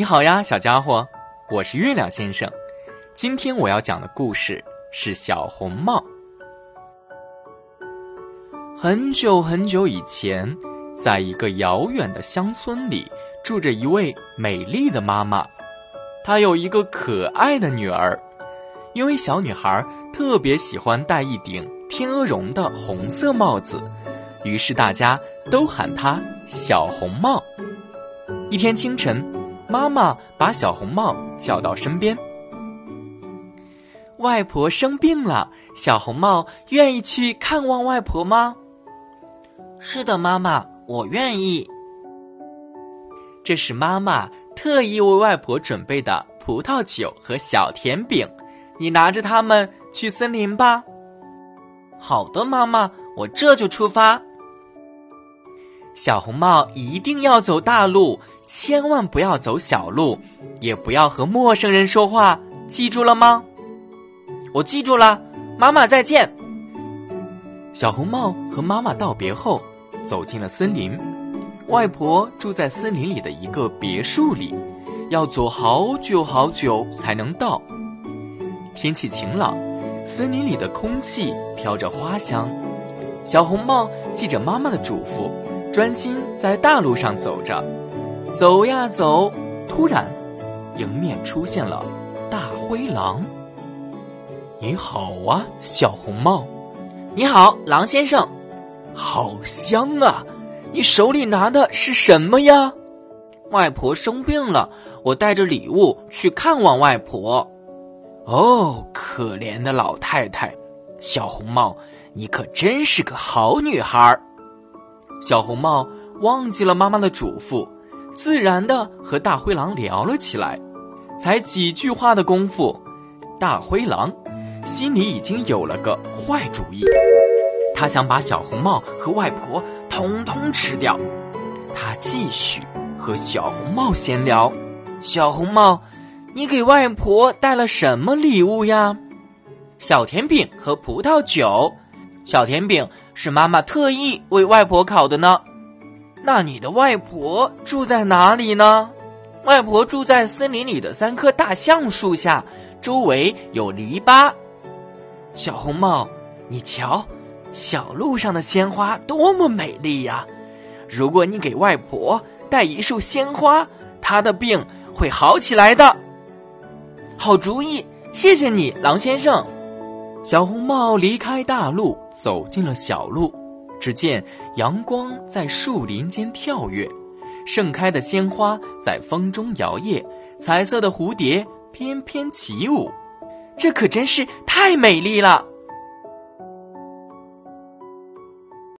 你好呀，小家伙，我是月亮先生。今天我要讲的故事是小红帽。很久很久以前，在一个遥远的乡村里，住着一位美丽的妈妈。她有一个可爱的女儿，因为小女孩特别喜欢戴一顶天鹅绒的红色帽子，于是大家都喊她小红帽。一天清晨，妈妈把小红帽叫到身边。外婆生病了，小红帽愿意去看望外婆吗？是的，妈妈，我愿意。这是妈妈特意为外婆准备的葡萄酒和小甜饼，你拿着它们去森林吧。好的，妈妈，我这就出发。小红帽一定要走大路，千万不要走小路，也不要和陌生人说话，记住了吗？我记住了，妈妈再见。小红帽和妈妈道别后。走进了森林，外婆住在森林里的一个别墅里，要走好久好久才能到。天气晴朗，森林里的空气飘着花香。小红帽记着妈妈的嘱咐，专心在大路上走着。走呀走，突然，迎面出现了大灰狼。你好啊，小红帽。你好，狼先生。好香啊！你手里拿的是什么呀？外婆生病了，我带着礼物去看望外婆。哦，可怜的老太太，小红帽，你可真是个好女孩。小红帽忘记了妈妈的嘱咐，自然的和大灰狼聊了起来。才几句话的功夫，大灰狼心里已经有了个坏主意。他想把小红帽和外婆统统吃掉。他继续和小红帽闲聊：“小红帽，你给外婆带了什么礼物呀？小甜饼和葡萄酒。小甜饼是妈妈特意为外婆烤的呢。那你的外婆住在哪里呢？外婆住在森林里的三棵大橡树下，周围有篱笆。小红帽，你瞧。”小路上的鲜花多么美丽呀！如果你给外婆带一束鲜花，她的病会好起来的。好主意，谢谢你，狼先生。小红帽离开大路，走进了小路。只见阳光在树林间跳跃，盛开的鲜花在风中摇曳，彩色的蝴蝶翩翩起舞。这可真是太美丽了！